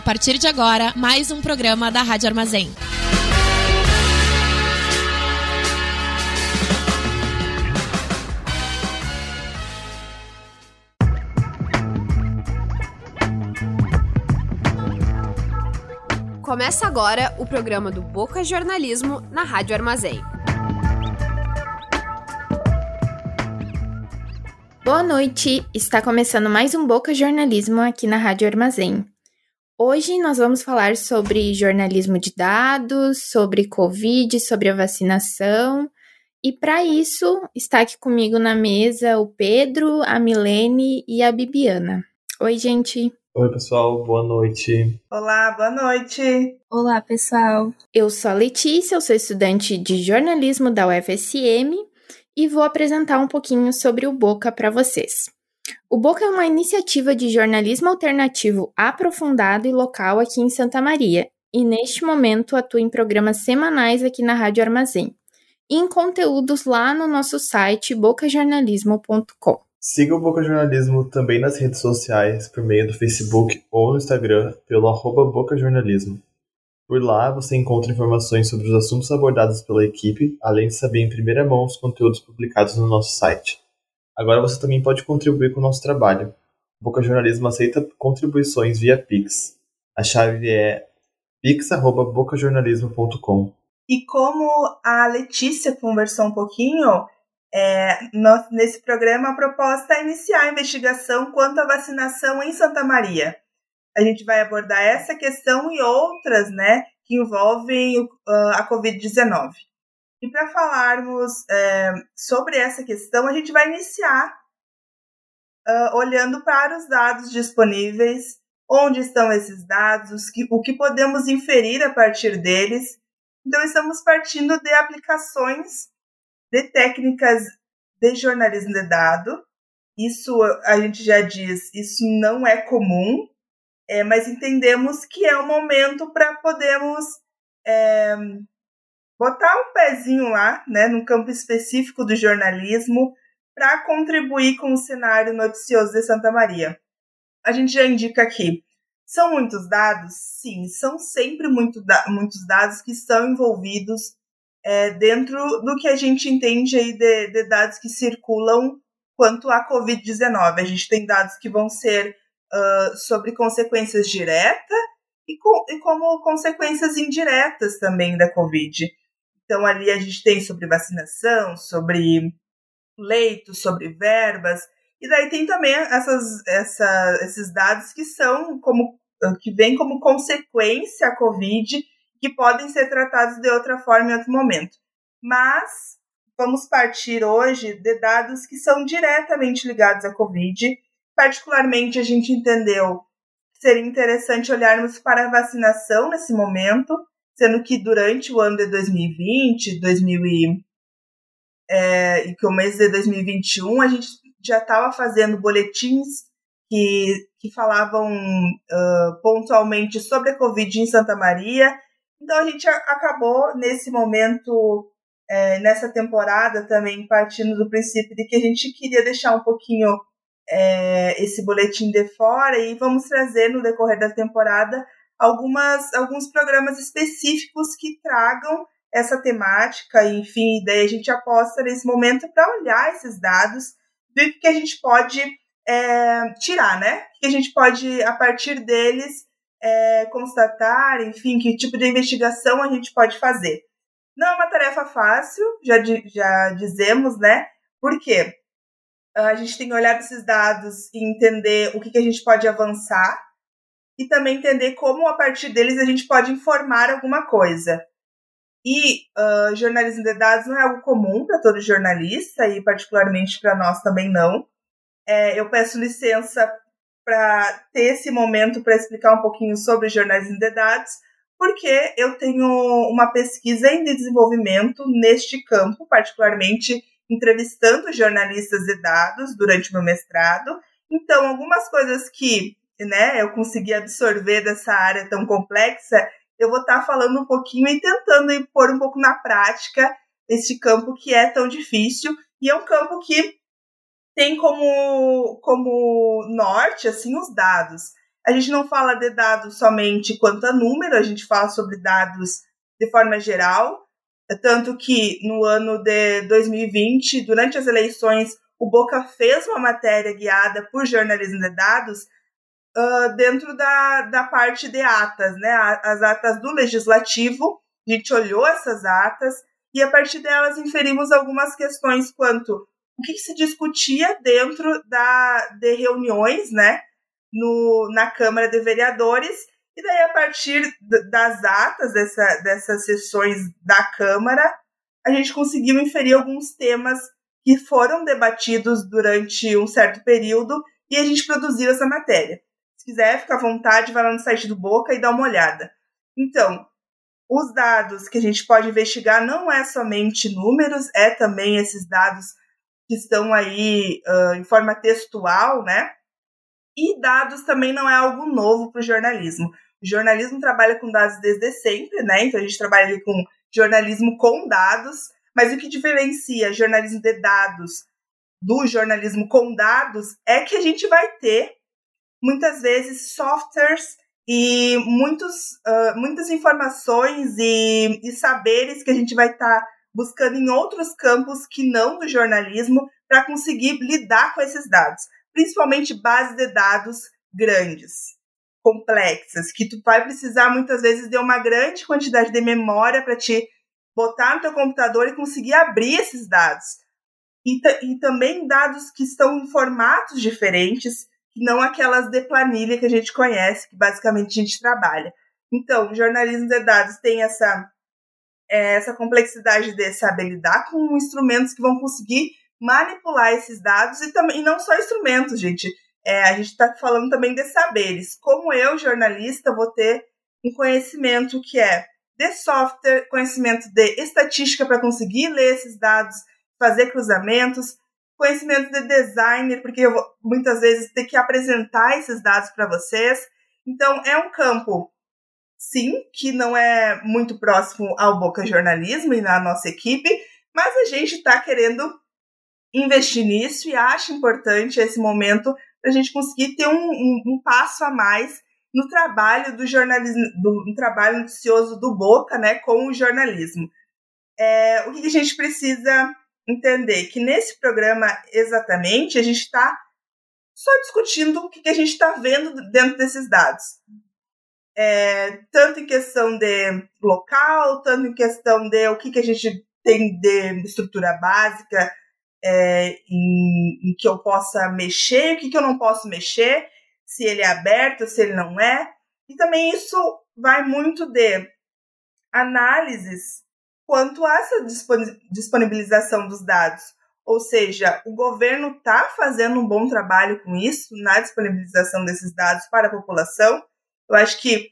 A partir de agora, mais um programa da Rádio Armazém. Começa agora o programa do Boca Jornalismo na Rádio Armazém. Boa noite! Está começando mais um Boca Jornalismo aqui na Rádio Armazém. Hoje nós vamos falar sobre jornalismo de dados, sobre Covid, sobre a vacinação. E para isso, está aqui comigo na mesa o Pedro, a Milene e a Bibiana. Oi, gente! Oi, pessoal, boa noite. Olá, boa noite. Olá, pessoal. Eu sou a Letícia, eu sou estudante de jornalismo da UFSM e vou apresentar um pouquinho sobre o Boca para vocês. O Boca é uma iniciativa de jornalismo alternativo aprofundado e local aqui em Santa Maria, e neste momento atua em programas semanais aqui na Rádio Armazém, e em conteúdos lá no nosso site bocajornalismo.com. Siga o Boca Jornalismo também nas redes sociais por meio do Facebook ou no Instagram pelo arroba Boca Jornalismo. Por lá você encontra informações sobre os assuntos abordados pela equipe, além de saber em primeira mão os conteúdos publicados no nosso site. Agora você também pode contribuir com o nosso trabalho. Boca Jornalismo aceita contribuições via Pix. A chave é pix.bocajornalismo.com. E como a Letícia conversou um pouquinho, é, nesse programa, a proposta é iniciar a investigação quanto à vacinação em Santa Maria. A gente vai abordar essa questão e outras né, que envolvem uh, a Covid-19. E para falarmos é, sobre essa questão, a gente vai iniciar uh, olhando para os dados disponíveis, onde estão esses dados, que, o que podemos inferir a partir deles. Então, estamos partindo de aplicações de técnicas de jornalismo de dado. Isso a gente já diz, isso não é comum, é, mas entendemos que é o momento para podermos é, botar um pezinho lá, né, no campo específico do jornalismo, para contribuir com o cenário noticioso de Santa Maria. A gente já indica aqui. São muitos dados? Sim, são sempre muito da muitos dados que estão envolvidos é, dentro do que a gente entende aí de, de dados que circulam quanto à Covid-19. A gente tem dados que vão ser uh, sobre consequências diretas e, com, e como consequências indiretas também da Covid. Então, ali a gente tem sobre vacinação, sobre leitos, sobre verbas, e daí tem também essas, essa, esses dados que são como que vêm como consequência a Covid que podem ser tratados de outra forma em outro momento. Mas vamos partir hoje de dados que são diretamente ligados à Covid. Particularmente, a gente entendeu que seria interessante olharmos para a vacinação nesse momento, sendo que durante o ano de 2020, 2000 e, é, e que o mês de 2021, a gente já estava fazendo boletins que, que falavam uh, pontualmente sobre a Covid em Santa Maria. Então a gente acabou nesse momento, é, nessa temporada também partindo do princípio de que a gente queria deixar um pouquinho é, esse boletim de fora e vamos trazer no decorrer da temporada algumas alguns programas específicos que tragam essa temática, enfim, daí a gente aposta nesse momento para olhar esses dados, ver o que a gente pode é, tirar, né? O que a gente pode, a partir deles, é, constatar, enfim, que tipo de investigação a gente pode fazer. Não é uma tarefa fácil, já, já dizemos, né? Por quê? A gente tem que olhar esses dados e entender o que, que a gente pode avançar e também entender como, a partir deles, a gente pode informar alguma coisa. E uh, jornalismo de dados não é algo comum para todo jornalista, e particularmente para nós também não. É, eu peço licença para ter esse momento para explicar um pouquinho sobre jornalismo de dados, porque eu tenho uma pesquisa em desenvolvimento neste campo, particularmente entrevistando jornalistas de dados durante meu mestrado. Então, algumas coisas que né, eu consegui absorver dessa área tão complexa, eu vou estar tá falando um pouquinho e tentando pôr um pouco na prática esse campo que é tão difícil. E é um campo que tem como, como norte assim os dados. A gente não fala de dados somente quanto a número, a gente fala sobre dados de forma geral. Tanto que no ano de 2020, durante as eleições, o Boca fez uma matéria guiada por jornalismo de dados uh, dentro da, da parte de atas, né? As atas do legislativo. A gente olhou essas atas e a partir delas inferimos algumas questões quanto o que, que se discutia dentro da, de reuniões, né? No, na Câmara de Vereadores e daí, a partir das atas dessa, dessas sessões da Câmara, a gente conseguiu inferir alguns temas que foram debatidos durante um certo período e a gente produziu essa matéria. Se quiser, fica à vontade, vai lá no site do Boca e dá uma olhada. Então, os dados que a gente pode investigar não é somente números, é também esses dados que estão aí uh, em forma textual, né? E dados também não é algo novo para o jornalismo. O jornalismo trabalha com dados desde sempre, né? Então a gente trabalha com jornalismo com dados, mas o que diferencia jornalismo de dados do jornalismo com dados é que a gente vai ter muitas vezes softwares e muitos, uh, muitas informações e, e, saberes que a gente vai estar tá buscando em outros campos que não do jornalismo para conseguir lidar com esses dados, principalmente bases de dados grandes complexas, que tu vai precisar muitas vezes de uma grande quantidade de memória para te botar no teu computador e conseguir abrir esses dados. E, e também dados que estão em formatos diferentes, não aquelas de planilha que a gente conhece, que basicamente a gente trabalha. Então, jornalismo de dados tem essa, é, essa complexidade de saber lidar com instrumentos que vão conseguir manipular esses dados e, também, e não só instrumentos, gente é, a gente está falando também de saberes. Como eu, jornalista, vou ter um conhecimento que é de software, conhecimento de estatística para conseguir ler esses dados, fazer cruzamentos, conhecimento de designer, porque eu vou muitas vezes ter que apresentar esses dados para vocês. Então, é um campo, sim, que não é muito próximo ao Boca Jornalismo e na nossa equipe, mas a gente está querendo investir nisso e acha importante esse momento para a gente conseguir ter um, um, um, passo a mais no trabalho do jornalismo, no trabalho noticioso do Boca, né, com o jornalismo. É, o que a gente precisa entender? Que nesse programa, exatamente, a gente está só discutindo o que a gente está vendo dentro desses dados. É, tanto em questão de local, tanto em questão de o que, que a gente tem de estrutura básica, é, em, em, que eu possa mexer, o que, que eu não posso mexer, se ele é aberto, se ele não é. E também isso vai muito de análises quanto a essa disponibilização dos dados. Ou seja, o governo está fazendo um bom trabalho com isso, na disponibilização desses dados para a população. Eu acho que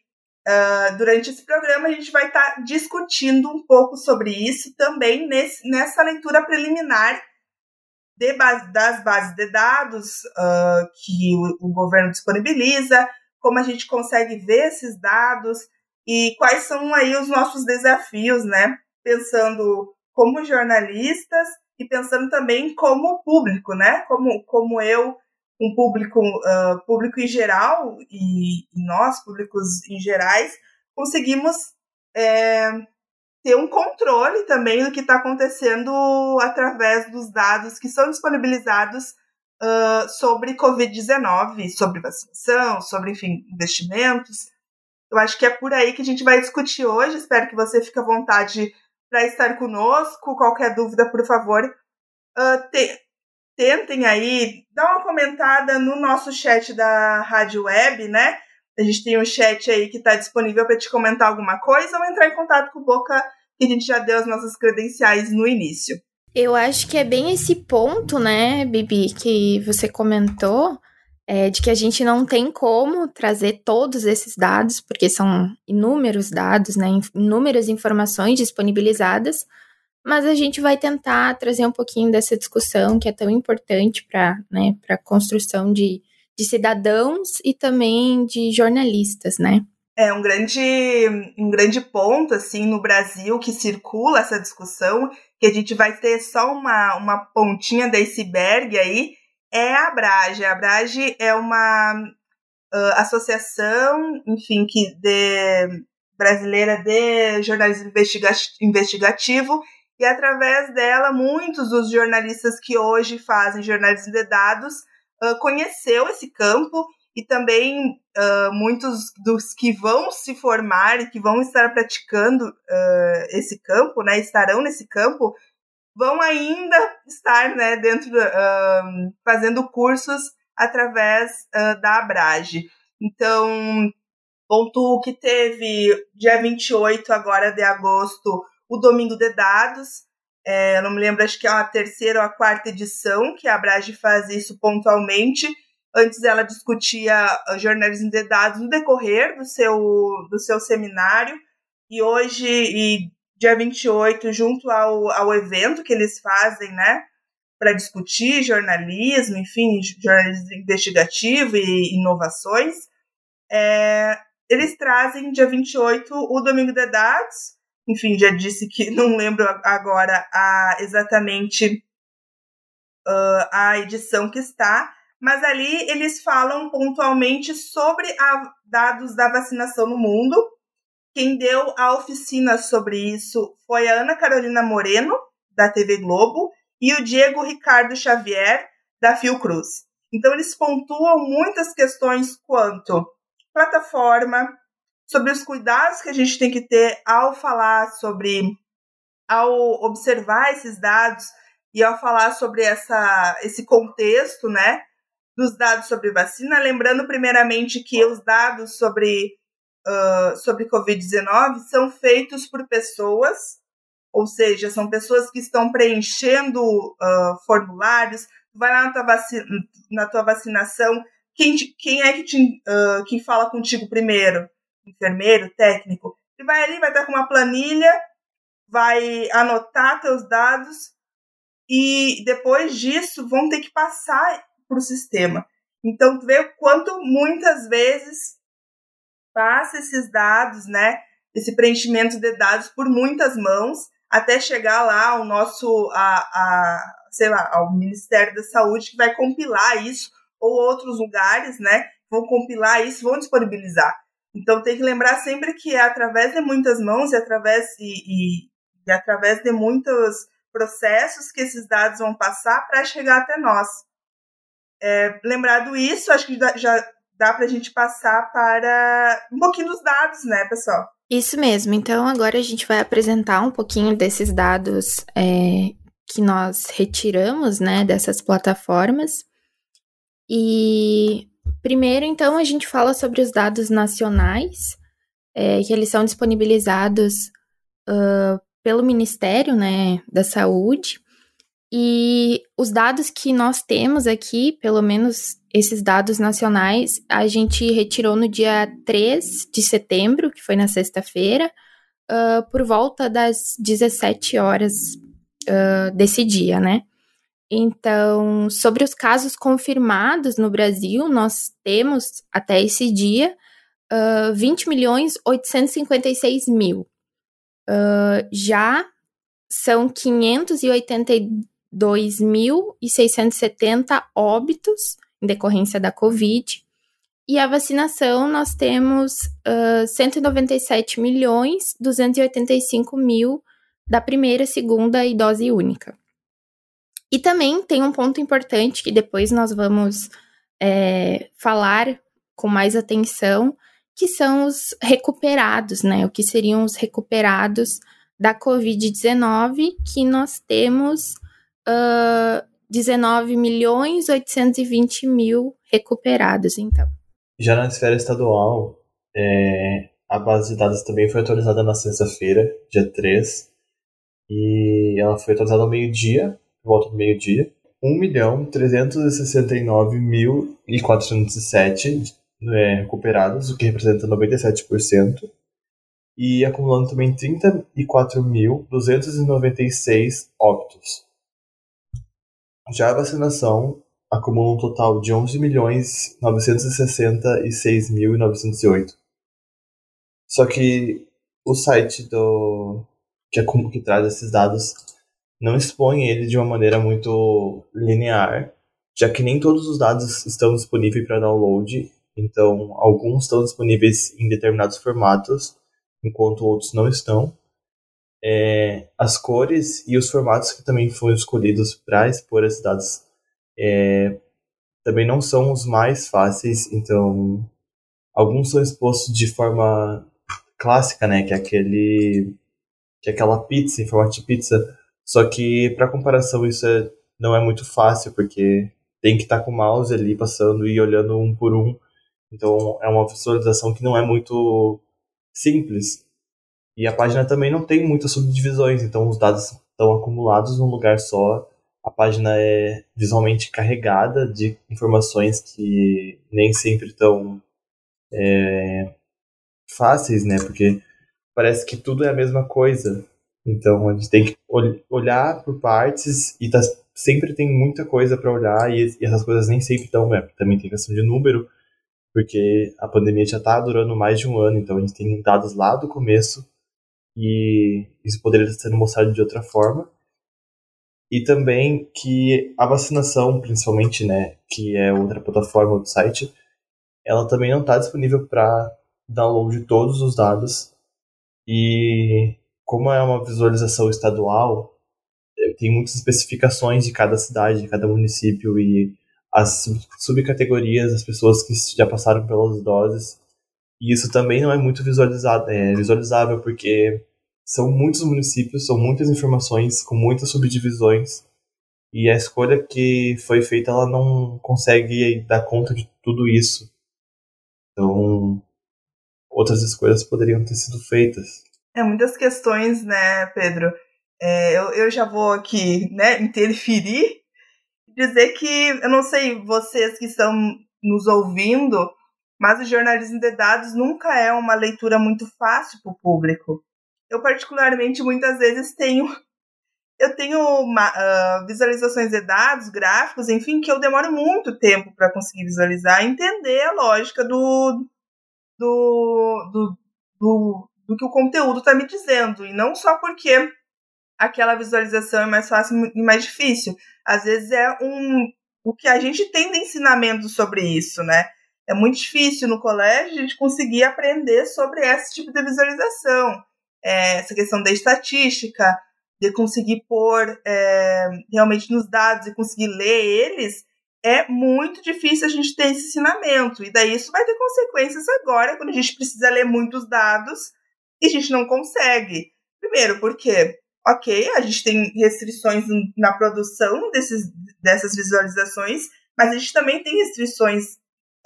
uh, durante esse programa a gente vai estar tá discutindo um pouco sobre isso também nesse, nessa leitura preliminar base, das bases de dados uh, que o, o, governo disponibiliza, como a gente consegue ver esses dados e quais são aí os nossos desafios, né? Pensando como jornalistas e pensando também como público, né? Como, como eu, um público, uh, público em geral e, nós, públicos em gerais, conseguimos é, ter um controle também do que está acontecendo através dos dados que são disponibilizados uh, sobre Covid-19, sobre vacinação, sobre, enfim, investimentos. Eu acho que é por aí que a gente vai discutir hoje. Espero que você fique à vontade para estar conosco. Qualquer dúvida, por favor, uh, te, tentem aí dar uma comentada no nosso chat da Rádio Web, né? A gente tem um chat aí que está disponível para te comentar alguma coisa ou entrar em contato com o Boca, que a gente já deu as nossas credenciais no início. Eu acho que é bem esse ponto, né, Bibi, que você comentou, é, de que a gente não tem como trazer todos esses dados, porque são inúmeros dados, né, inúmeras informações disponibilizadas, mas a gente vai tentar trazer um pouquinho dessa discussão que é tão importante para né, a construção de de cidadãos e também de jornalistas, né? É um grande, um grande ponto assim no Brasil que circula essa discussão, que a gente vai ter só uma, uma pontinha da iceberg aí, é a Abrage. A Abrage é uma uh, associação, enfim, que de brasileira de jornalismo investigativo e através dela muitos dos jornalistas que hoje fazem jornalismo de dados uh, conheceu esse campo e também uh, muitos dos que vão se formar e que vão estar praticando uh, esse campo, né, estarão nesse campo, vão ainda estar né, dentro, uh, fazendo cursos através da Abrage. Então, ponto que teve dia 28 agora de agosto, o Domingo de Dados, é, eu não me lembro, acho que é a terceira ou a quarta edição que a Abrage faz isso pontualmente, Antes ela discutia ah, jornalismo de dados no decorrer do seu, do seu seminário. E hoje, e dia 28, junto ao, ao evento que eles fazem, né? Para discutir jornalismo, enfim, jornalismo investigativo e inovações, é, eles trazem dia 28 o Domingo de Dados. Enfim, já disse que não lembro agora a, exatamente uh, a edição que está, mas ali eles falam pontualmente sobre a, dados da vacinação no mundo. Quem deu a oficina sobre isso foi a Ana Carolina Moreno, da TV Globo, e o Diego Ricardo Xavier, da Fiocruz. Então, eles pontuam muitas questões quanto plataforma, sobre os cuidados que a gente tem que ter ao falar sobre, ao observar esses dados e ao falar sobre essa, esse contexto, né? dos dados sobre vacina, lembrando primeiramente que os dados sobre, uh, sobre Covid-19 são feitos por pessoas, ou seja, são pessoas que estão preenchendo uh, formulários, vai lá na tua, na tua vacinação, quem, quem é que te, uh, quem fala contigo primeiro? Enfermeiro, técnico. Ele vai ali, vai estar com uma planilha, vai anotar teus dados e depois disso vão ter que passar para o sistema. Então, tu vê o quanto muitas vezes passa esses dados, né? Esse preenchimento de dados por muitas mãos até chegar lá ao nosso, a, a, sei lá, ao Ministério da Saúde que vai compilar isso ou outros lugares, né? Vão compilar isso, vão disponibilizar. Então tem que lembrar sempre que é através de muitas mãos e através e, e, e através de muitos processos que esses dados vão passar para chegar até nós. É, lembrado isso, acho que já dá para a gente passar para um pouquinho dos dados, né, pessoal? Isso mesmo. Então, agora a gente vai apresentar um pouquinho desses dados é, que nós retiramos, né, dessas plataformas. E primeiro, então, a gente fala sobre os dados nacionais, é, que eles são disponibilizados uh, pelo Ministério, né, da Saúde. E os dados que nós temos aqui, pelo menos esses dados nacionais, a gente retirou no dia 3 de setembro, que foi na sexta-feira, uh, por volta das 17 horas uh, desse dia, né? Então, sobre os casos confirmados no Brasil, nós temos até esse dia uh, 20 milhões 856 mil. Uh, já são 582 2.670 óbitos em decorrência da Covid. E a vacinação nós temos uh, 197 milhões 285 mil da primeira, segunda e dose única. E também tem um ponto importante que depois nós vamos é, falar com mais atenção, que são os recuperados, né? O que seriam os recuperados da Covid-19, que nós temos uh, 19 milhões 820 mil recuperados, então. Já na esfera estadual, é, a base de dados também foi atualizada na sexta-feira, dia 3, e ela foi atualizada ao meio-dia, volta do meio-dia. 1.369.407 é, recuperados, o que representa 97%, e acumulando também 34.296 óbitos. Já a vacinação acumula um total de 11.966.908. Só que o site do que, é, que traz esses dados não expõe ele de uma maneira muito linear, já que nem todos os dados estão disponíveis para download Então, alguns estão disponíveis em determinados formatos, enquanto outros não estão. É, as cores e os formatos que também foram escolhidos para expor esses dados é, também não são os mais fáceis, então alguns são expostos de forma clássica, né, que é aquele que é aquela pizza em formato de pizza, só que para comparação isso é, não é muito fácil porque tem que estar tá com o mouse ali passando e olhando um por um, então é uma visualização que não é muito simples. E a página também não tem muitas subdivisões, então os dados estão acumulados num lugar só. A página é visualmente carregada de informações que nem sempre estão é, fáceis, né? Porque parece que tudo é a mesma coisa. Então a gente tem que olhar por partes e tá, sempre tem muita coisa para olhar e, e, essas coisas nem sempre estão, né? Também tem questão de número, porque a pandemia já está durando mais de um ano, então a gente tem dados lá do começo e isso poderia estar sendo mostrado de outra forma. E também que a vacinação, principalmente, né, que é outra plataforma do site, ela também não está disponível para download de todos os dados. E como é uma visualização estadual, tem muitas especificações de cada cidade, de cada município e as subcategorias das pessoas que já passaram pelas doses. E isso também não é muito visualizado, é, visualizável, porque são muitos municípios, são muitas informações, com muitas subdivisões, e a escolha que foi feita, ela não consegue dar conta de tudo isso. Então, outras escolhas poderiam ter sido feitas. É, muitas questões, né, Pedro? É, eu, eu já vou aqui, né, interferir, dizer que, eu não sei vocês que estão nos ouvindo, mas o jornalismo de dados nunca é uma leitura muito fácil para o público eu particularmente muitas vezes tenho eu tenho uma, uh, visualizações de dados, gráficos, enfim, que eu demoro muito tempo para conseguir visualizar entender a lógica do, do, do, do, do que o conteúdo está me dizendo. E não só porque aquela visualização é mais fácil e mais difícil. Às vezes é um o que a gente tem de ensinamento sobre isso, né? É muito difícil no colégio a gente conseguir aprender sobre esse tipo de visualização é, essa questão da estatística, de conseguir pôr é, realmente nos dados e conseguir ler eles, é muito difícil a gente ter esse ensinamento. E daí isso vai ter consequências agora, quando a gente precisa ler muitos dados e a gente não consegue. Primeiro, porque, ok, a gente tem restrições na produção desses, dessas visualizações, mas a gente também tem restrições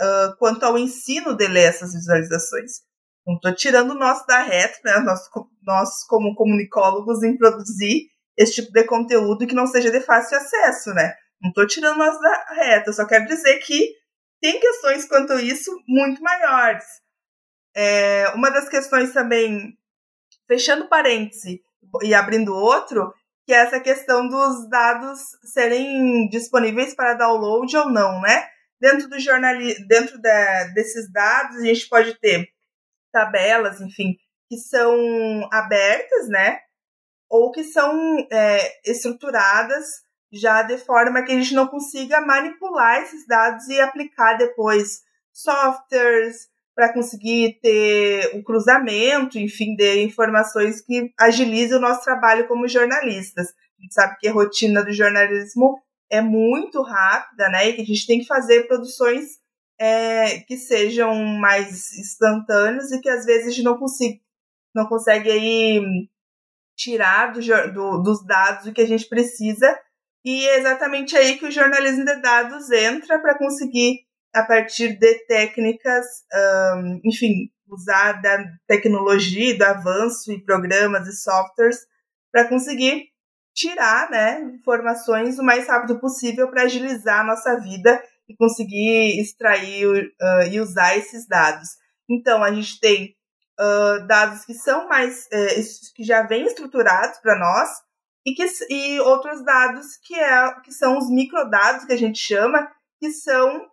uh, quanto ao ensino de ler essas visualizações. Não estou tirando o nosso da reta, né? Nós, nós, como comunicólogos, em produzir esse tipo de conteúdo que não seja de fácil acesso, né? Não estou tirando nós da reta, só quero dizer que tem questões quanto isso muito maiores. É, uma das questões também, fechando parêntese e abrindo outro, que é essa questão dos dados serem disponíveis para download ou não, né? Dentro do jornalismo, dentro desses dados, a gente pode ter tabelas, enfim, que são abertas, né? Ou que são é, estruturadas já de forma que a gente não consiga manipular esses dados e aplicar depois softwares para conseguir ter o cruzamento, enfim, de informações que agilizem o nosso trabalho como jornalistas. A gente sabe que a rotina do jornalismo é muito rápida, né? E que a gente tem que fazer produções é, que sejam mais instantâneos e que às vezes a gente não, consiga, não consegue aí tirar do, do, dos dados o que a gente precisa. E é exatamente aí que o jornalismo de dados entra para conseguir, a partir de técnicas, um, enfim, usar da tecnologia, do avanço e programas e softwares para conseguir tirar né, informações o mais rápido possível para agilizar a nossa vida e conseguir extrair uh, e usar esses dados. Então, a gente tem uh, dados que são mais, uh, que já vêm estruturados para nós, e, que, e outros dados que, é, que são os microdados que a gente chama, que são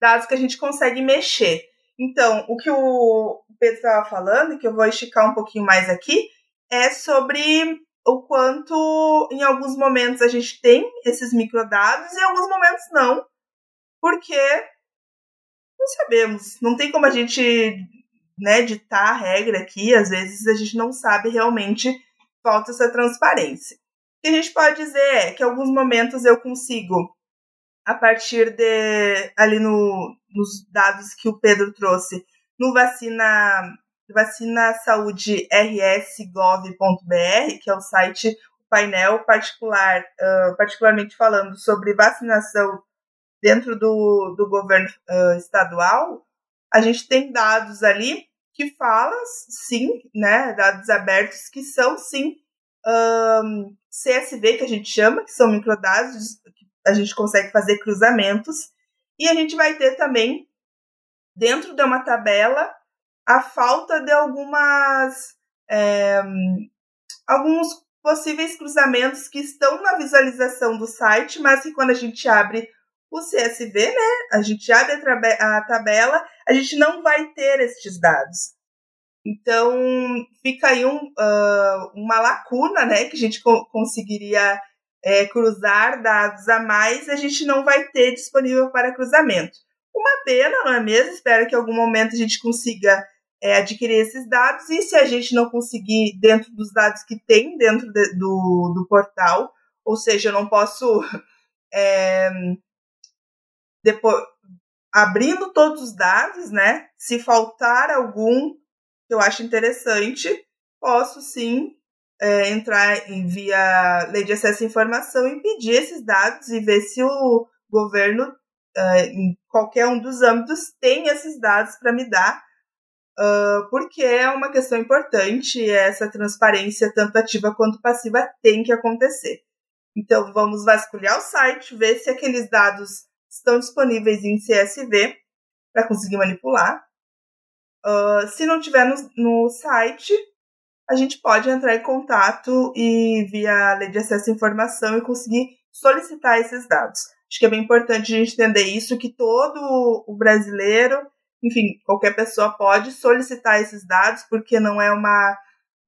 dados que a gente consegue mexer. Então, o que o Pedro estava falando, que eu vou esticar um pouquinho mais aqui, é sobre o quanto em alguns momentos a gente tem esses microdados e em alguns momentos não porque não sabemos. Não tem como a gente né, ditar a regra aqui, às vezes a gente não sabe realmente, falta essa transparência. O que a gente pode dizer é que em alguns momentos eu consigo, a partir de ali no, nos dados que o Pedro trouxe, no vacina vacina saúde rs.gov.br, que é o site, o painel particular, uh, particularmente falando sobre vacinação dentro do, do governo uh, estadual, a gente tem dados ali que falam, sim, né, dados abertos que são, sim, um, CSV, que a gente chama, que são microdados, a gente consegue fazer cruzamentos, e a gente vai ter também, dentro de uma tabela, a falta de algumas. É, alguns possíveis cruzamentos que estão na visualização do site, mas que quando a gente abre o CSV, né, a gente abre a, tabela, a gente não vai ter estes dados. Então, fica aí um, uh, uma lacuna, né, que a gente co conseguiria é, cruzar dados a mais, a gente não vai ter disponível para cruzamento. Uma pena, não é mesmo? Espero que em algum momento a gente consiga é, adquirir esses dados, e se a gente não conseguir dentro dos dados que tem dentro de, do, do portal, ou seja, eu não posso é, depois abrindo todos os dados, né? Se faltar algum que eu acho interessante, posso sim é, entrar em via lei de acesso à informação e pedir esses dados e ver se o governo, é, em qualquer um dos âmbitos, tem esses dados para me dar uh, porque é uma questão importante essa transparência, tanto ativa quanto passiva, tem que acontecer. Então, vamos vasculhar o site, ver se aqueles dados estão disponíveis em CSV para conseguir manipular. Uh, se não tiver no, no, site, a gente pode entrar em contato e via lei de acesso à informação e conseguir solicitar esses dados. Acho que é bem importante a gente entender isso, que todo o brasileiro enfim, qualquer pessoa pode solicitar esses dados, porque não é uma,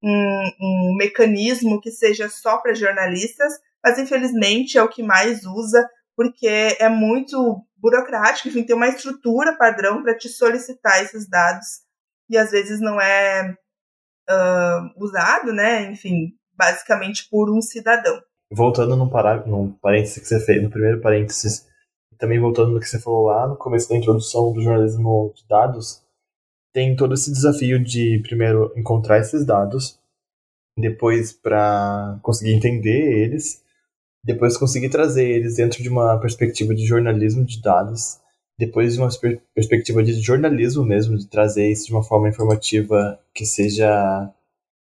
um, um mecanismo que seja só para jornalistas, mas infelizmente é o que mais usa, porque é muito burocrático, enfim, tem uma estrutura padrão para te solicitar esses dados, e às vezes não é uh, usado, né, enfim, basicamente por um cidadão. Voltando num, pará num parênteses que você fez, no primeiro parênteses também voltando no que você falou lá no começo da introdução do jornalismo de dados, tem todo esse desafio de primeiro encontrar esses dados, depois para conseguir entender eles, depois conseguir trazer eles dentro de uma perspectiva de jornalismo de dados, depois de uma perspectiva de jornalismo mesmo, de trazer isso de uma forma informativa que seja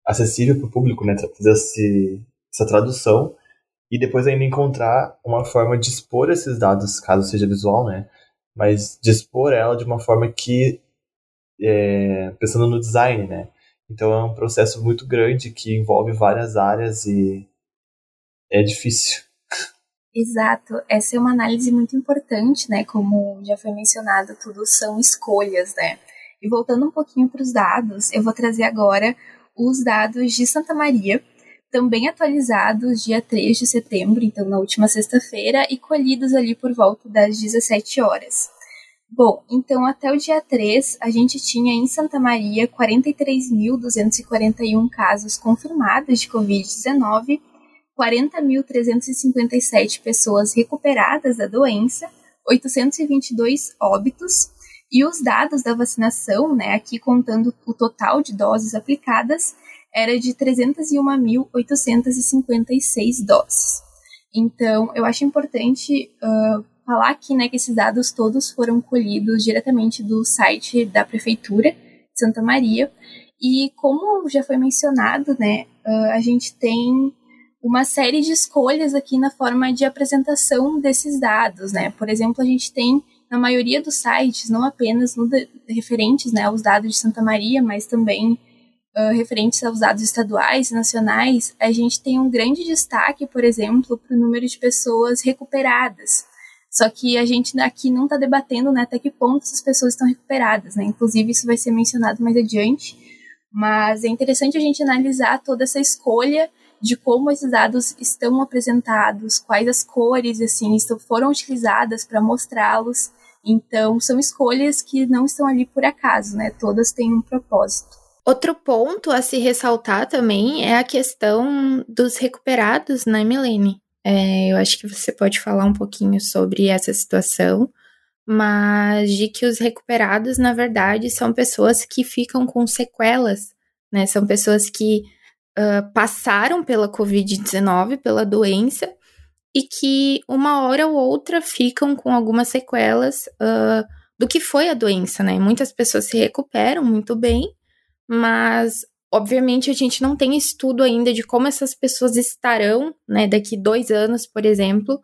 acessível para o público, né? Fazer esse, essa tradução e depois ainda encontrar uma forma de expor esses dados, caso seja visual, né? Mas de expor ela de uma forma que, é, pensando no design, né? Então é um processo muito grande que envolve várias áreas e é difícil. Exato, essa é uma análise muito importante, né? Como já foi mencionado, tudo são escolhas, né? E voltando um pouquinho para os dados, eu vou trazer agora os dados de Santa Maria, também atualizados dia 3 de setembro, então na última sexta-feira, e colhidos ali por volta das 17 horas. Bom, então até o dia 3, a gente tinha em Santa Maria 43.241 casos confirmados de Covid-19, 40.357 pessoas recuperadas da doença, 822 óbitos, e os dados da vacinação, né, aqui contando o total de doses aplicadas, era de 301.856 doses. Então, eu acho importante uh, falar aqui né, que esses dados todos foram colhidos diretamente do site da Prefeitura de Santa Maria. E como já foi mencionado, né, uh, a gente tem uma série de escolhas aqui na forma de apresentação desses dados. Né? Por exemplo, a gente tem na maioria dos sites, não apenas de, referentes né, aos dados de Santa Maria, mas também uh, referentes aos dados estaduais e nacionais, a gente tem um grande destaque, por exemplo, para o número de pessoas recuperadas. Só que a gente aqui não está debatendo né, até que ponto essas pessoas estão recuperadas. Né? Inclusive, isso vai ser mencionado mais adiante. Mas é interessante a gente analisar toda essa escolha de como esses dados estão apresentados, quais as cores assim foram utilizadas para mostrá-los Então, são escolhas que não estão ali por acaso, né? Todas têm um propósito. Outro ponto a se ressaltar também é a questão dos recuperados, né, Milene? É, eu acho que você pode falar um pouquinho sobre essa situação, mas de que os recuperados, na verdade, são pessoas que ficam com sequelas, né? São pessoas que uh, passaram pela Covid-19, pela doença, e que uma hora ou outra ficam com algumas sequelas uh, do que foi a doença, né? Muitas pessoas se recuperam muito bem, mas obviamente a gente não tem estudo ainda de como essas pessoas estarão, né, daqui dois anos, por exemplo,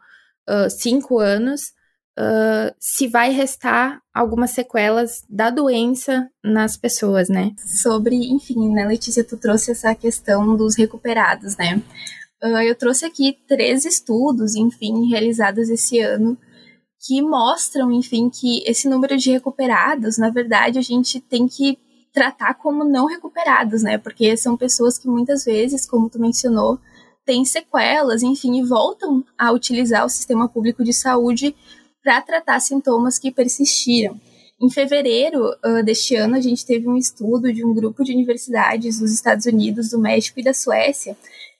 uh, cinco anos, uh, se vai restar algumas sequelas da doença nas pessoas, né? Sobre, enfim, né, Letícia, tu trouxe essa questão dos recuperados, né? Uh, eu trouxe aqui três estudos, enfim, realizados esse ano, que mostram, enfim, que esse número de recuperados, na verdade, a gente tem que tratar como não recuperados, né? Porque são pessoas que muitas vezes, como tu mencionou, têm sequelas, enfim, e voltam a utilizar o sistema público de saúde para tratar sintomas que persistiram. Em fevereiro uh, deste ano, a gente teve um estudo de um grupo de universidades dos Estados Unidos, do México e da Suécia,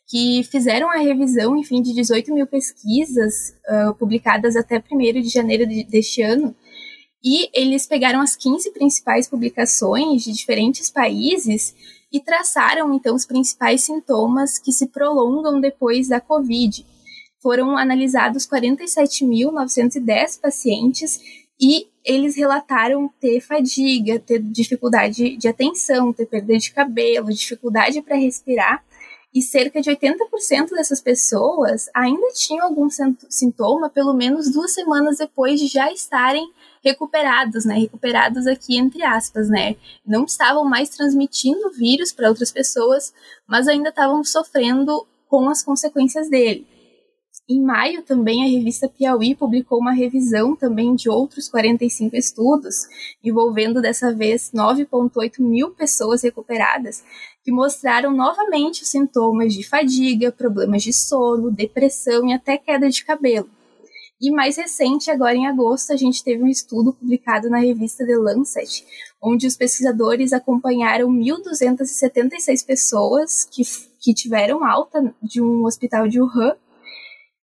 que fizeram a revisão, enfim, de 18 mil pesquisas uh, publicadas até 1 de janeiro de, deste ano, e eles pegaram as 15 principais publicações de diferentes países e traçaram então os principais sintomas que se prolongam depois da Covid. Foram analisados 47.910 pacientes e eles relataram ter fadiga, ter dificuldade de atenção, ter perda de cabelo, dificuldade para respirar, e cerca de 80% dessas pessoas ainda tinham algum sintoma pelo menos duas semanas depois de já estarem recuperados, né? Recuperados aqui entre aspas, né? Não estavam mais transmitindo o vírus para outras pessoas, mas ainda estavam sofrendo com as consequências dele. Em maio, também, a revista Piauí publicou uma revisão também de outros 45 estudos, envolvendo dessa vez 9,8 mil pessoas recuperadas, que mostraram novamente os sintomas de fadiga, problemas de sono, depressão e até queda de cabelo. E mais recente, agora em agosto, a gente teve um estudo publicado na revista The Lancet, onde os pesquisadores acompanharam 1.276 pessoas que, que tiveram alta de um hospital de Wuhan.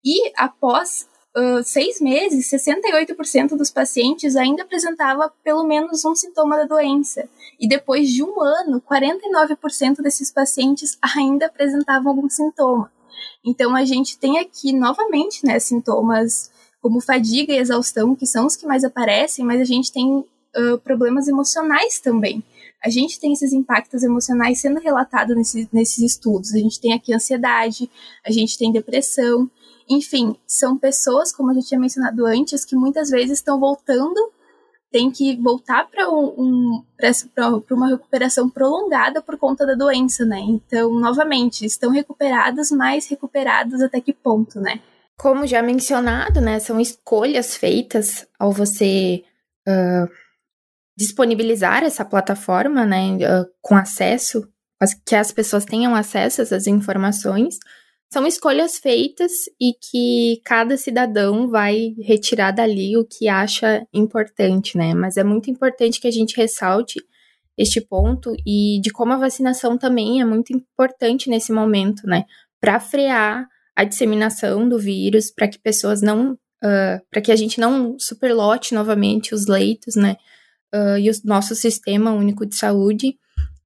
E após uh, seis meses, 68% dos pacientes ainda apresentava pelo menos um sintoma da doença. E depois de um ano, 49% desses pacientes ainda apresentavam algum sintoma. Então a gente tem aqui novamente né, sintomas como fadiga e exaustão, que são os que mais aparecem, mas a gente tem uh, problemas emocionais também. A gente tem esses impactos emocionais sendo relatados nesse, nesses estudos. A gente tem aqui ansiedade, a gente tem depressão. Enfim, são pessoas, como a gente tinha mencionado antes, que muitas vezes estão voltando, tem que voltar para um, um, uma recuperação prolongada por conta da doença, né? Então, novamente, estão recuperados, mas recuperados até que ponto, né? Como já mencionado, né, são escolhas feitas ao você uh, disponibilizar essa plataforma, né, uh, com acesso, que as pessoas tenham acesso a essas informações. São escolhas feitas e que cada cidadão vai retirar dali o que acha importante, né? Mas é muito importante que a gente ressalte este ponto e de como a vacinação também é muito importante nesse momento, né? Para frear a disseminação do vírus, para que pessoas não. Uh, para que a gente não superlote novamente os leitos, né? Uh, e o nosso sistema único de saúde.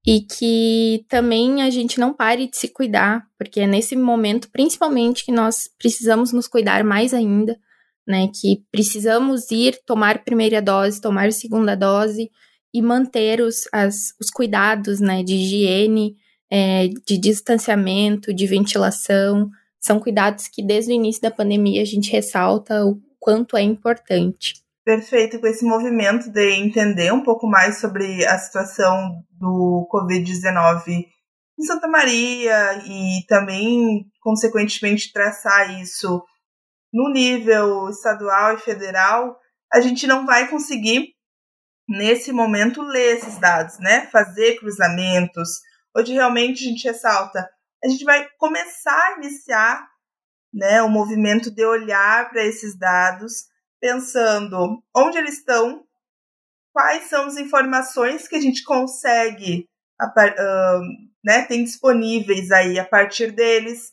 E que também a gente não pare de se cuidar, porque é nesse momento, principalmente, que nós precisamos nos cuidar mais ainda, né? Que precisamos ir tomar primeira dose, tomar segunda dose e manter os, as, os cuidados, né? De higiene, é, de distanciamento, de ventilação, são cuidados que desde o início da pandemia a gente ressalta o quanto é importante. Perfeito, com esse movimento de entender um pouco mais sobre a situação do Covid-19 em Santa Maria e também, consequentemente, traçar isso no nível estadual e federal, a gente não vai conseguir, nesse momento, ler esses dados, né? Fazer cruzamentos, onde realmente a gente ressalta a gente vai começar a iniciar né, o movimento de olhar para esses dados pensando onde eles estão, quais são as informações que a gente consegue uh, né, tem disponíveis aí a partir deles,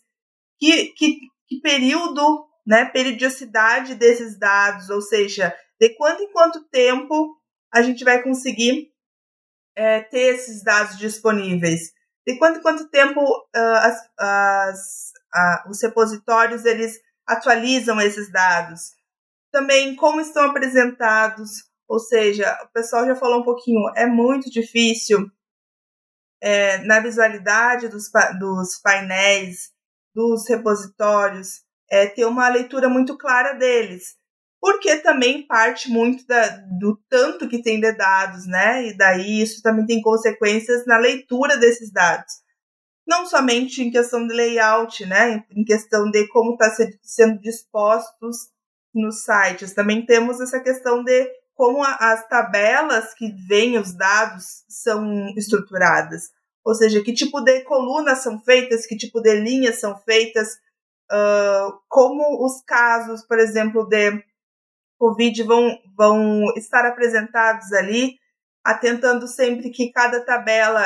que, que, que período, né, periodicidade desses dados, ou seja, de quanto em quanto tempo a gente vai conseguir é, ter esses dados disponíveis, de quanto em quanto tempo uh, as, as, uh, os repositórios eles atualizam esses dados, também como estão apresentados, ou seja, o pessoal já falou um pouquinho, é muito difícil é, na visualidade dos, dos painéis, dos repositórios, é, ter uma leitura muito clara deles. Porque também parte muito da, do tanto que tem de dados, né? E daí isso também tem consequências na leitura desses dados. Não somente em questão de layout, né? Em questão de como está sendo dispostos nos sites. Também temos essa questão de como a, as tabelas que vêm os dados são estruturadas. Ou seja, que tipo de colunas são feitas, que tipo de linhas são feitas, uh, como os casos, por exemplo, de Covid vão, vão estar apresentados ali, atentando sempre que cada tabela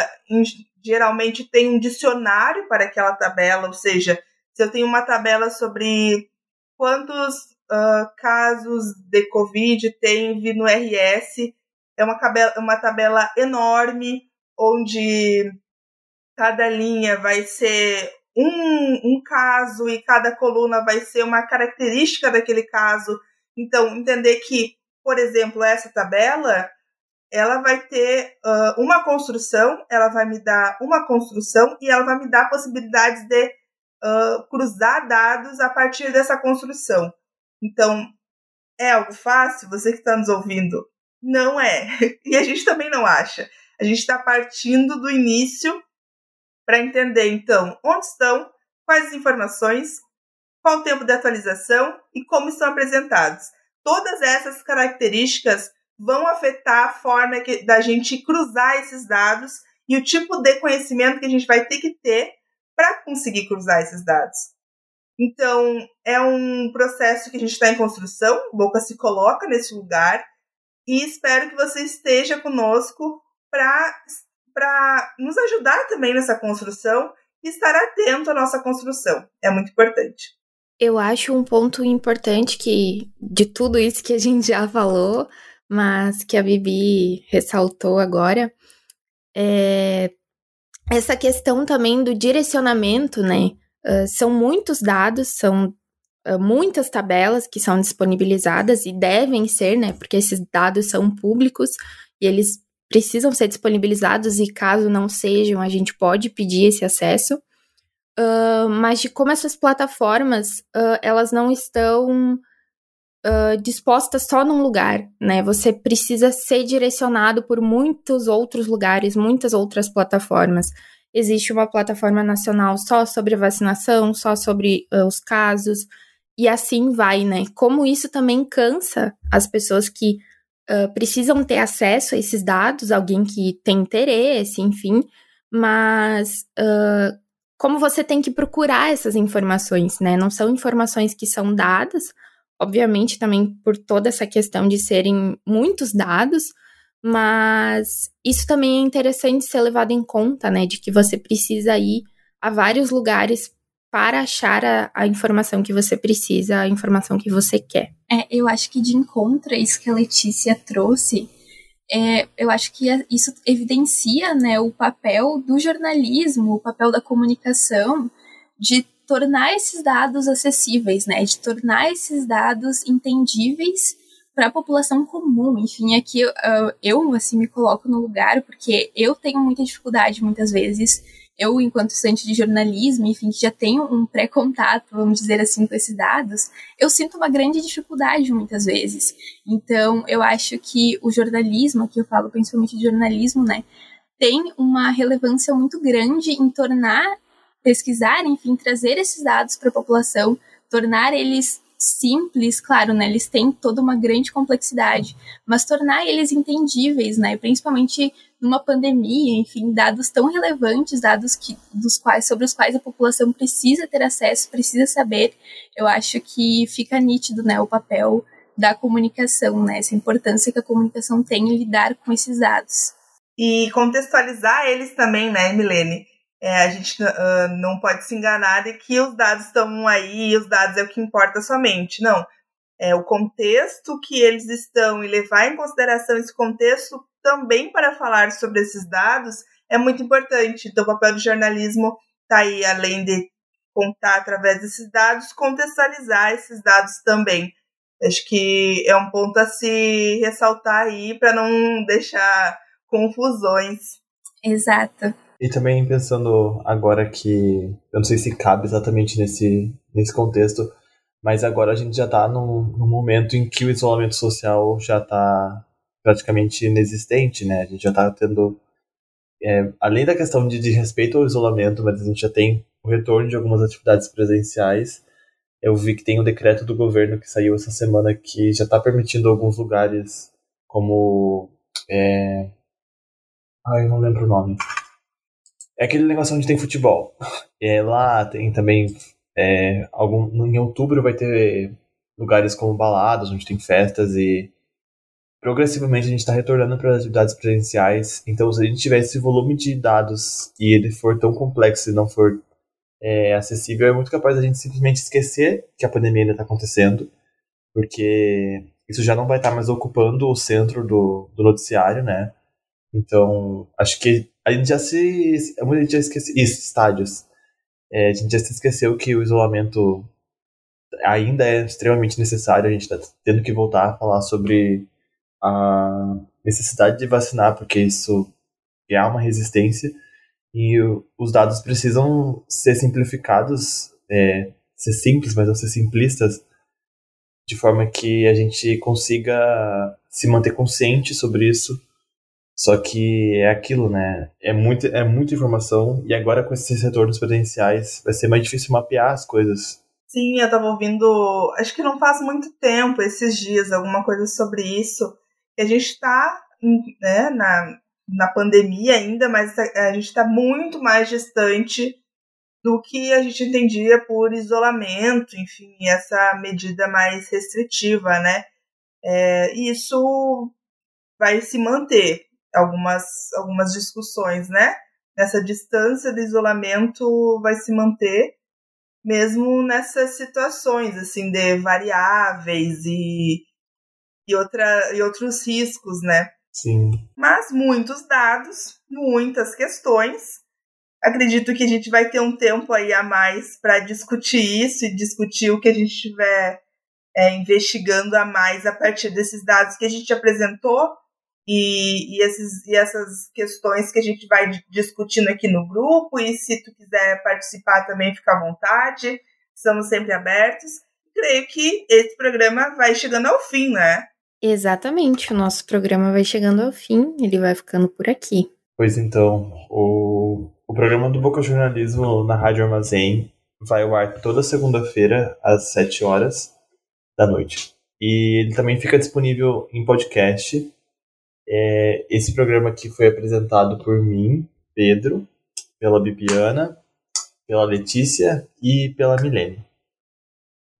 geralmente tem um dicionário para aquela tabela, ou seja, se eu tenho uma tabela sobre quantos uh, casos de Covid tem no RS. É uma, tabela, uma tabela enorme, onde cada linha vai ser um, um caso e cada coluna vai ser uma característica daquele caso. Então, entender que, por exemplo, essa tabela ela vai ter uh, uma construção, ela vai me dar uma construção e ela vai me dar possibilidades de uh, cruzar dados a partir dessa construção. Então, é algo fácil? Você que está nos ouvindo, não é. E a gente também não acha. A gente está partindo do início para entender, então, onde estão, quais as informações, qual o tempo de atualização e como estão apresentados. Todas essas características vão afetar a forma que, da gente cruzar esses dados e o tipo de conhecimento que a gente vai ter que ter para conseguir cruzar esses dados. Então, é um processo que a gente está em construção, Boca se coloca nesse lugar, e espero que você esteja conosco para nos ajudar também nessa construção e estar atento à nossa construção. É muito importante. Eu acho um ponto importante que de tudo isso que a gente já falou, mas que a Bibi ressaltou agora, é essa questão também do direcionamento, né? Uh, são muitos dados, são uh, muitas tabelas que são disponibilizadas e devem ser, né? Porque esses dados são públicos e eles precisam ser disponibilizados e caso não sejam, a gente pode pedir esse acesso. Uh, mas de como essas plataformas elas não estão dispostas só num lugar, né? Você precisa ser direcionado por muitos outros lugares, muitas outras plataformas existe uma plataforma nacional só sobre vacinação, só sobre uh, os casos, e assim vai, né? Como isso também cansa as pessoas que uh, precisam ter acesso a esses dados, alguém que tem interesse, enfim, mas uh, como você tem que procurar essas informações, né? Não são informações que são dadas, obviamente também por toda essa questão de serem muitos dados, mas isso também é interessante ser levado em conta, né? De que você precisa ir a vários lugares para achar a, a, informação que você precisa, a informação que você quer. É, eu acho que de encontro a isso que a Letícia trouxe, é, eu acho que isso evidencia né, o papel do jornalismo, o papel da comunicação, de tornar esses dados acessíveis, né, de tornar esses dados entendíveis para a população comum. Enfim, aqui uh, eu assim me coloco no lugar porque eu tenho muita dificuldade muitas vezes. Eu, enquanto estudante de jornalismo, enfim, que já tenho um pré-contato, vamos dizer assim, com esses dados, eu sinto uma grande dificuldade muitas vezes. Então, eu acho que o jornalismo, aqui eu falo principalmente de jornalismo, né, tem uma relevância muito grande em tornar, pesquisar, enfim, trazer esses dados para a população, tornar eles simples, claro, né? Eles têm toda uma grande complexidade, mas tornar eles entendíveis, né? Principalmente numa pandemia, enfim, dados tão relevantes, dados que, dos quais, sobre os quais a população precisa ter acesso, precisa saber. Eu acho que fica nítido, né, o papel da comunicação, né? Essa importância que a comunicação tem em lidar com esses dados. E contextualizar eles também, né, Milene? É, a gente uh, não pode se enganar de que os dados estão aí e os dados é o que importa somente. Não. É o contexto que eles estão e levar em consideração esse contexto também para falar sobre esses dados é muito importante. Então, o papel do jornalismo está aí, além de contar através desses dados, contextualizar esses dados também. Acho que é um ponto a se ressaltar aí para não deixar confusões. Exato. E também pensando agora que, eu não sei se cabe exatamente nesse, nesse contexto, mas agora a gente já está num, num momento em que o isolamento social já está praticamente inexistente, né? A gente já está tendo, é, além da questão de, de respeito ao isolamento, mas a gente já tem o retorno de algumas atividades presenciais. Eu vi que tem um decreto do governo que saiu essa semana que já está permitindo alguns lugares como é... Ai, não lembro o nome. É aquele negócio onde tem futebol. É, lá tem também. É, algum, em outubro vai ter lugares como baladas, onde tem festas e progressivamente a gente está retornando para as atividades presenciais. Então, se a gente tiver esse volume de dados e ele for tão complexo e não for é, acessível, é muito capaz da gente simplesmente esquecer que a pandemia ainda está acontecendo, porque isso já não vai estar tá mais ocupando o centro do, do noticiário, né? Então, acho que a gente já se. Muita gente já esqueceu. Isso, estádios. É, a gente já se esqueceu que o isolamento ainda é extremamente necessário. A gente está tendo que voltar a falar sobre a necessidade de vacinar, porque isso há uma resistência e os dados precisam ser simplificados, é, ser simples, mas não ser simplistas, de forma que a gente consiga se manter consciente sobre isso só que é aquilo, né? É, muito, é muita informação e agora com esses retornos potenciais vai ser mais difícil mapear as coisas. Sim, eu tava ouvindo, acho que não faz muito tempo, esses dias, alguma coisa sobre isso. Que a gente tá né, na, na pandemia ainda, mas a, gente está muito mais distante do que a gente entendia por isolamento, enfim, essa medida mais restritiva, né? É, isso vai se manter algumas, algumas discussões, né? Nessa distância do isolamento vai se manter, mesmo nessas situações, assim, de variáveis e, e, outra, e outros riscos, né? Sim. Mas muitos dados, muitas questões. Acredito que a gente vai ter um tempo aí a mais para discutir isso e discutir o que a gente estiver é, investigando a mais a partir desses dados que a gente apresentou e, e, esses, e essas questões que a gente vai discutindo aqui no grupo. E se tu quiser participar também, fica à vontade. Estamos sempre abertos. Creio que esse programa vai chegando ao fim, né? Exatamente, o nosso programa vai chegando ao fim, ele vai ficando por aqui. Pois então, o, o programa do Boca Jornalismo na Rádio Armazém vai ao ar toda segunda-feira, às 7 horas da noite. E ele também fica disponível em podcast é, esse programa aqui foi apresentado por mim, Pedro, pela Bibiana, pela Letícia e pela Milene.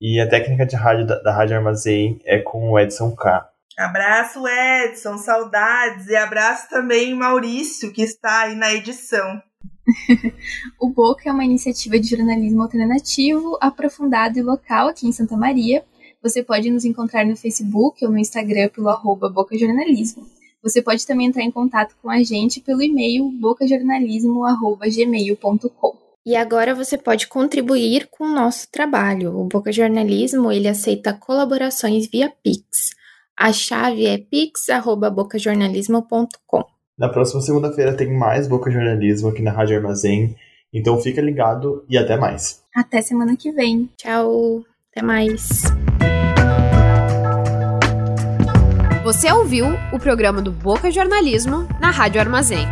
E a técnica de rádio da, da Rádio Armazém é com o Edson K. Abraço, Edson, saudades. E abraço também Maurício, que está aí na edição. o Boca é uma iniciativa de jornalismo alternativo, aprofundado e local aqui em Santa Maria. Você pode nos encontrar no Facebook ou no Instagram pelo arroba Boca Jornalismo. Você pode também entrar em contato com a gente pelo e-mail bocajornalismo@gmail.com. E agora você pode contribuir com o nosso trabalho. O Boca Jornalismo ele aceita colaborações via Pix. A chave é pix@bocajornalismo.com. Na próxima segunda-feira tem mais Boca Jornalismo aqui na Rádio Armazém. Então fica ligado e até mais. Até semana que vem. Tchau. Até mais. Você ouviu o programa do Boca Jornalismo na Rádio Armazém.